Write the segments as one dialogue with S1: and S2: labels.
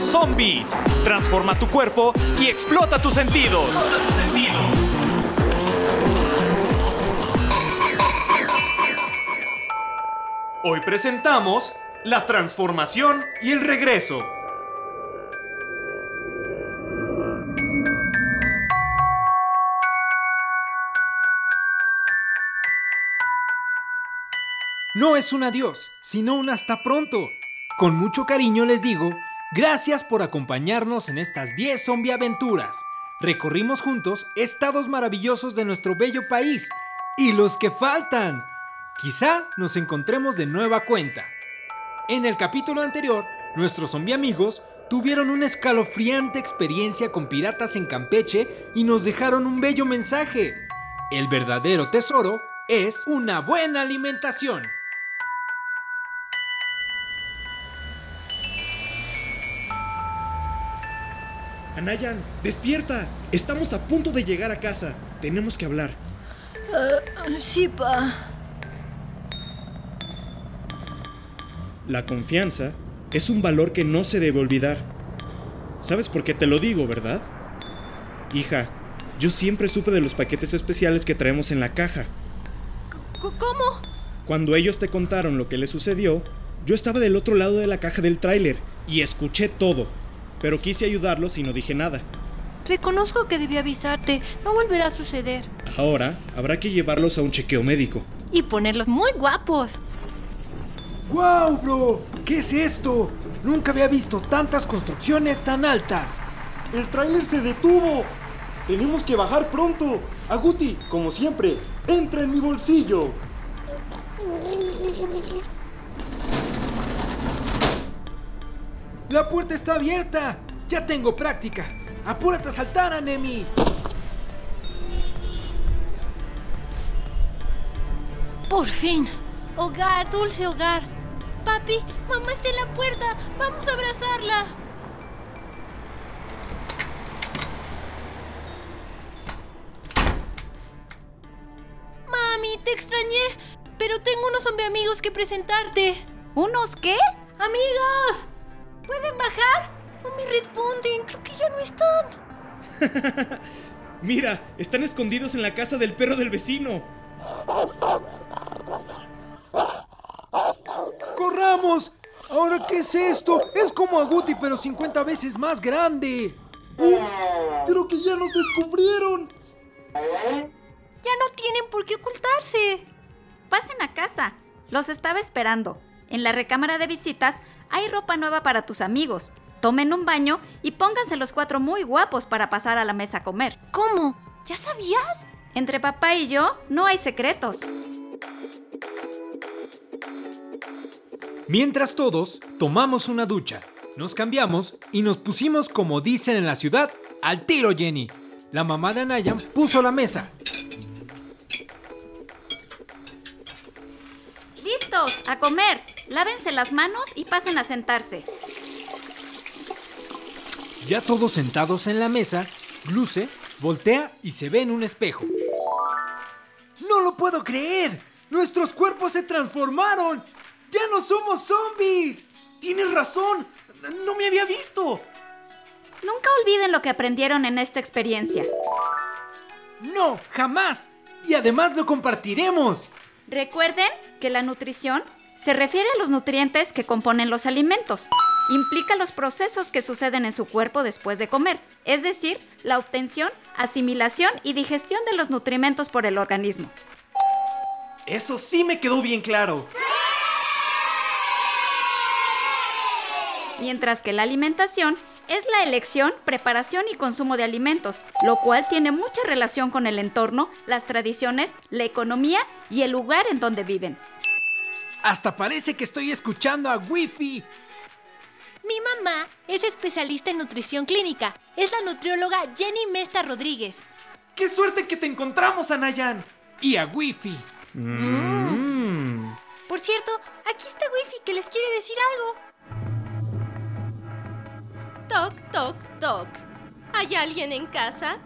S1: Zombie. Transforma tu cuerpo y explota tus sentidos. Hoy presentamos la transformación y el regreso.
S2: No es un adiós, sino un hasta pronto. Con mucho cariño les digo, gracias por acompañarnos en estas 10 zombie aventuras. Recorrimos juntos estados maravillosos de nuestro bello país y los que faltan. Quizá nos encontremos de nueva cuenta. En el capítulo anterior, nuestros zombie amigos tuvieron una escalofriante experiencia con piratas en Campeche y nos dejaron un bello mensaje. El verdadero tesoro es una buena alimentación.
S3: Anayan, despierta. Estamos a punto de llegar a casa. Tenemos que hablar.
S4: Uh, sí, pa.
S3: La confianza es un valor que no se debe olvidar. ¿Sabes por qué te lo digo, verdad? Hija, yo siempre supe de los paquetes especiales que traemos en la caja.
S4: ¿Cómo?
S3: Cuando ellos te contaron lo que les sucedió, yo estaba del otro lado de la caja del tráiler y escuché todo pero quise ayudarlos y no dije nada.
S4: Reconozco que debí avisarte, no volverá a suceder.
S3: Ahora habrá que llevarlos a un chequeo médico.
S4: Y ponerlos muy guapos.
S2: ¡Wow, bro! ¿Qué es esto? Nunca había visto tantas construcciones tan altas.
S5: El tráiler se detuvo. Tenemos que bajar pronto. Aguti, como siempre, entra en mi bolsillo.
S2: ¡La puerta está abierta! ¡Ya tengo práctica! ¡Apúrate a saltar, Anemi!
S4: Por fin. Hogar, dulce hogar. Papi, mamá está en la puerta. Vamos a abrazarla. Mami, te extrañé. Pero tengo unos zombie amigos que presentarte.
S6: ¿Unos qué?
S4: ¡Amigos! ¿Pueden bajar? No me responden, creo que ya no están.
S3: Mira, están escondidos en la casa del perro del vecino.
S2: ¡Corramos! ¿Ahora qué es esto? Es como Aguti, pero 50 veces más grande.
S5: ¡Ups! Creo que ya nos descubrieron.
S4: Ya no tienen por qué ocultarse.
S6: Pasen a casa. Los estaba esperando. En la recámara de visitas hay ropa nueva para tus amigos. Tomen un baño y pónganse los cuatro muy guapos para pasar a la mesa a comer.
S4: ¿Cómo? ¿Ya sabías?
S6: Entre papá y yo no hay secretos.
S2: Mientras todos tomamos una ducha, nos cambiamos y nos pusimos como dicen en la ciudad, al tiro Jenny. La mamá de Anayan puso la mesa.
S6: ¡Listos! ¡A comer! Lávense las manos y pasen a sentarse.
S2: Ya todos sentados en la mesa, Luce voltea y se ve en un espejo. ¡No lo puedo creer! ¡Nuestros cuerpos se transformaron! ¡Ya no somos zombies!
S5: Tienes razón. No me había visto.
S6: Nunca olviden lo que aprendieron en esta experiencia.
S2: No, jamás. Y además lo compartiremos.
S6: Recuerden que la nutrición se refiere a los nutrientes que componen los alimentos. Implica los procesos que suceden en su cuerpo después de comer, es decir, la obtención, asimilación y digestión de los nutrimentos por el organismo.
S5: Eso sí me quedó bien claro.
S6: Mientras que la alimentación es la elección, preparación y consumo de alimentos, lo cual tiene mucha relación con el entorno, las tradiciones, la economía y el lugar en donde viven.
S2: Hasta parece que estoy escuchando a Wifi.
S4: Mi mamá es especialista en nutrición clínica. Es la nutrióloga Jenny Mesta Rodríguez.
S5: ¡Qué suerte que te encontramos, Anayan!
S2: Y a Wifi.
S4: Mm. Por cierto, aquí está Wifi que les quiere decir algo.
S7: Toc, toc, toc. ¿Hay alguien en casa?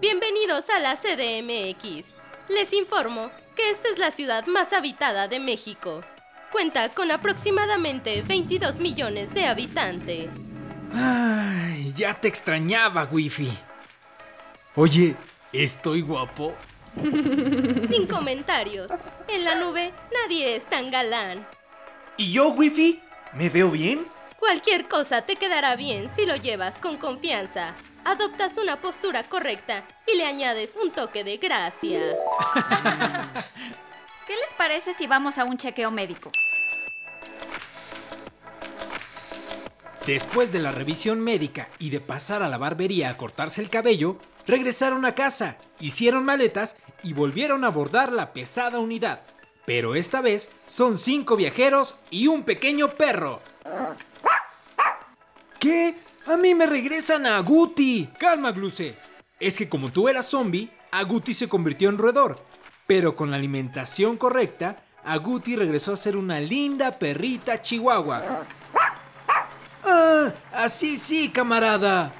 S7: Bienvenidos a la CDMX. Les informo que esta es la ciudad más habitada de México. Cuenta con aproximadamente 22 millones de habitantes.
S2: Ay, ya te extrañaba, Wifi. Oye, ¿estoy guapo?
S7: Sin comentarios. En la nube nadie es tan galán.
S1: ¿Y yo, Wifi? ¿Me veo bien?
S7: Cualquier cosa te quedará bien si lo llevas con confianza. Adoptas una postura correcta y le añades un toque de gracia.
S6: ¿Qué les parece si vamos a un chequeo médico?
S2: Después de la revisión médica y de pasar a la barbería a cortarse el cabello, regresaron a casa, hicieron maletas y volvieron a abordar la pesada unidad. Pero esta vez son cinco viajeros y un pequeño perro. ¿Qué? A mí me regresan a Aguti. Calma, Gluce. Es que como tú eras zombie, Aguti se convirtió en roedor. Pero con la alimentación correcta, Aguti regresó a ser una linda perrita chihuahua. Ah, así sí, camarada.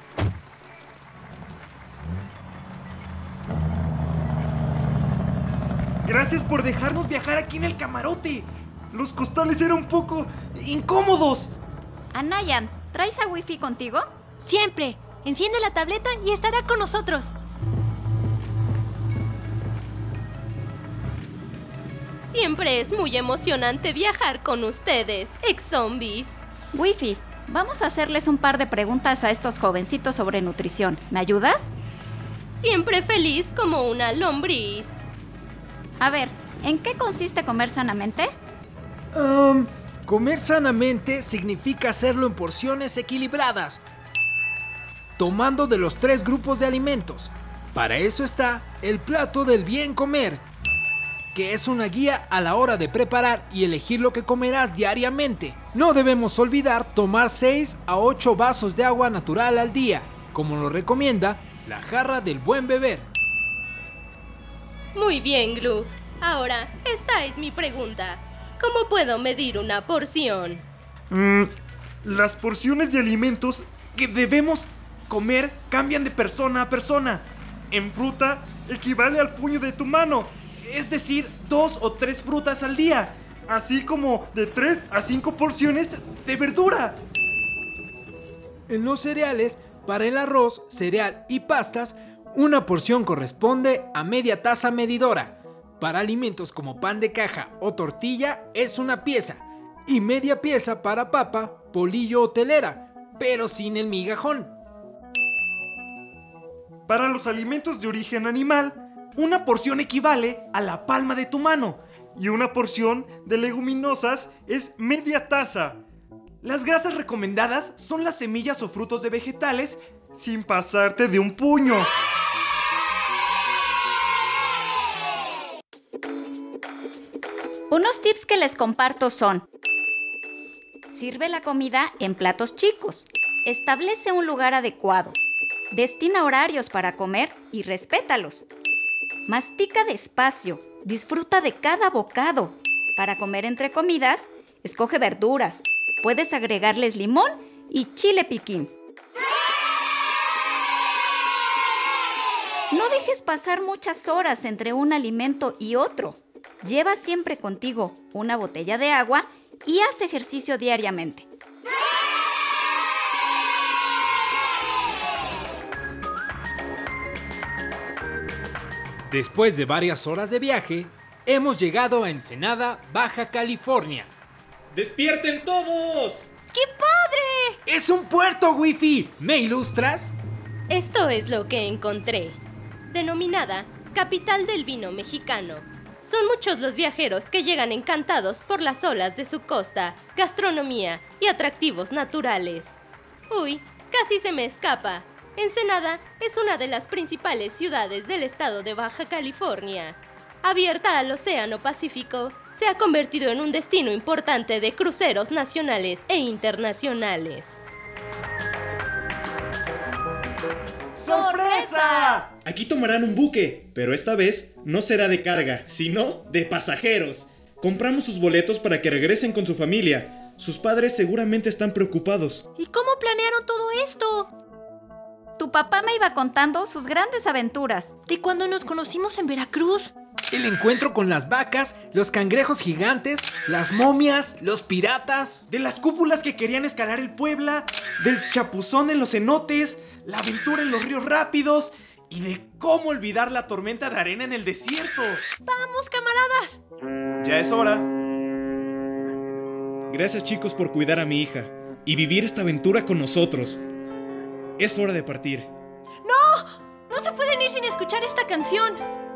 S1: Gracias por dejarnos viajar aquí en el camarote. Los costales eran un poco incómodos.
S6: Anayan, ¿traes a Wifi contigo?
S4: Siempre. Enciende la tableta y estará con nosotros.
S7: Siempre es muy emocionante viajar con ustedes, ex zombies.
S6: Wifi, vamos a hacerles un par de preguntas a estos jovencitos sobre nutrición. ¿Me ayudas?
S7: Siempre feliz como una lombriz.
S6: A ver, ¿en qué consiste comer sanamente?
S2: Um, comer sanamente significa hacerlo en porciones equilibradas, tomando de los tres grupos de alimentos. Para eso está el plato del bien comer, que es una guía a la hora de preparar y elegir lo que comerás diariamente. No debemos olvidar tomar 6 a 8 vasos de agua natural al día, como lo recomienda la jarra del buen beber.
S7: Muy bien, Glu. Ahora, esta es mi pregunta. ¿Cómo puedo medir una porción?
S5: Mm, las porciones de alimentos
S1: Que debemos comer cambian de persona a persona.
S5: en fruta equivale al puño de tu mano,
S1: Es decir, dos o tres frutas al día.
S5: así como de 3 a 5 porciones
S1: De verdura.
S2: En los cereales, para el arroz, cereal y pastas, una porción corresponde a media taza medidora. Para alimentos como pan de caja o tortilla es una pieza. Y media pieza para papa, polillo o telera, pero sin el migajón.
S5: Para los alimentos de origen animal
S1: Una porción equivale a la palma de tu mano.
S5: y una porción de leguminosas es media taza,
S1: Las grasas recomendadas son las semillas o frutos de vegetales.
S5: sin pasarte de un puño.
S6: Unos tips que les comparto son, sirve la comida en platos chicos, establece un lugar adecuado, destina horarios para comer y respétalos. Mastica despacio, disfruta de cada bocado. Para comer entre comidas, escoge verduras, puedes agregarles limón y chile piquín. No dejes pasar muchas horas entre un alimento y otro. Lleva siempre contigo una botella de agua y haz ejercicio diariamente.
S2: Después de varias horas de viaje, hemos llegado a Ensenada, Baja California.
S3: ¡Despierten todos!
S4: ¡Qué padre!
S2: ¡Es un puerto, Wifi! ¿Me ilustras?
S7: Esto es lo que encontré. Denominada Capital del Vino Mexicano. Son muchos los viajeros que llegan encantados por las olas de su costa, gastronomía y atractivos naturales. Uy, casi se me escapa. Ensenada es una de las principales ciudades del estado de Baja California. Abierta al Océano Pacífico, se ha convertido en un destino importante de cruceros nacionales e internacionales.
S1: ¡Sorpresa!
S3: Aquí tomarán un buque, pero esta vez no será de carga, sino de pasajeros. Compramos sus boletos para que regresen con su familia. Sus padres seguramente están preocupados.
S4: ¿Y cómo planearon todo esto?
S6: Tu papá me iba contando sus grandes aventuras.
S4: ¿De cuando nos conocimos en Veracruz?
S2: El encuentro con las vacas, los cangrejos gigantes, las momias, los piratas.
S1: De las cúpulas que querían escalar el Puebla, del chapuzón en los cenotes, la aventura en los ríos rápidos y de cómo olvidar la tormenta de arena en el desierto.
S4: ¡Vamos, camaradas!
S1: Ya es hora.
S3: Gracias chicos por cuidar a mi hija y vivir esta aventura con nosotros. Es hora de partir.
S4: ¡No! ¡No se pueden ir sin escuchar esta canción!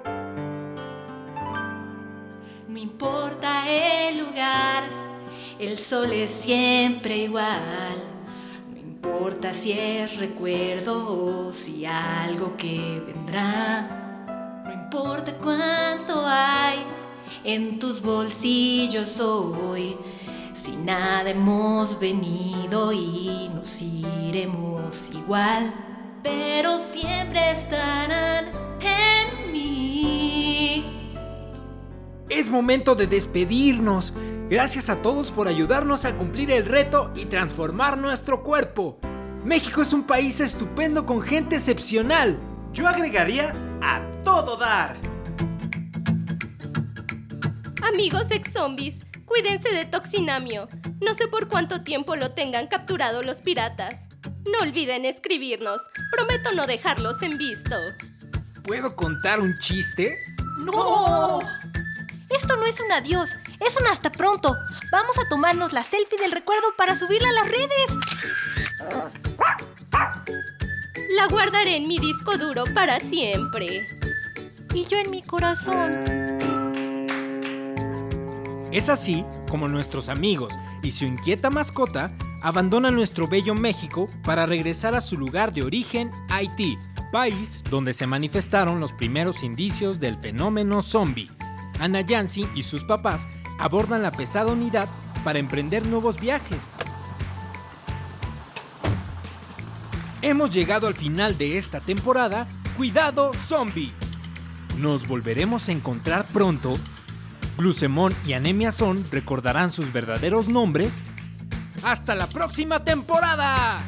S8: No importa el lugar, el sol es siempre igual. No importa si es recuerdo o si algo que vendrá. No importa cuánto hay en tus bolsillos hoy. Si nada hemos venido y nos iremos igual, pero siempre estarán en mí.
S2: Es momento de despedirnos. Gracias a todos por ayudarnos a cumplir el reto y transformar nuestro cuerpo. México es un país estupendo con gente excepcional.
S1: Yo agregaría a todo dar.
S7: Amigos ex zombies, cuídense de Toxinamio. No sé por cuánto tiempo lo tengan capturado los piratas. No olviden escribirnos. Prometo no dejarlos en visto.
S2: ¿Puedo contar un chiste?
S4: ¡No! Esto no es un adiós, es un hasta pronto. Vamos a tomarnos la selfie del recuerdo para subirla a las redes.
S7: La guardaré en mi disco duro para siempre.
S4: Y yo en mi corazón.
S2: Es así como nuestros amigos y su inquieta mascota abandonan nuestro bello México para regresar a su lugar de origen, Haití, país donde se manifestaron los primeros indicios del fenómeno zombie. Ana Yancy y sus papás abordan la pesada unidad para emprender nuevos viajes. Hemos llegado al final de esta temporada. ¡Cuidado, zombie! Nos volveremos a encontrar pronto. Glucemón y Anemia Son recordarán sus verdaderos nombres. ¡Hasta la próxima temporada!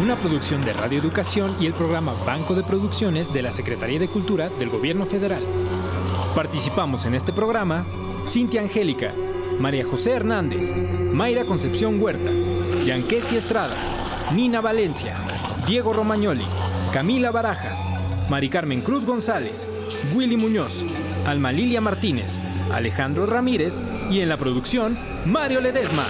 S2: Una producción de Radio Educación y el programa Banco de Producciones de la Secretaría de Cultura del Gobierno Federal. Participamos en este programa Cintia Angélica, María José Hernández, Mayra Concepción Huerta, Yanquesi Estrada, Nina Valencia, Diego Romagnoli, Camila Barajas, Mari Carmen Cruz González, Willy Muñoz, Alma Lilia Martínez, Alejandro Ramírez y en la producción Mario Ledesma.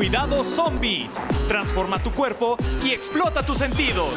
S1: Cuidado zombie. Transforma tu cuerpo y explota tus sentidos.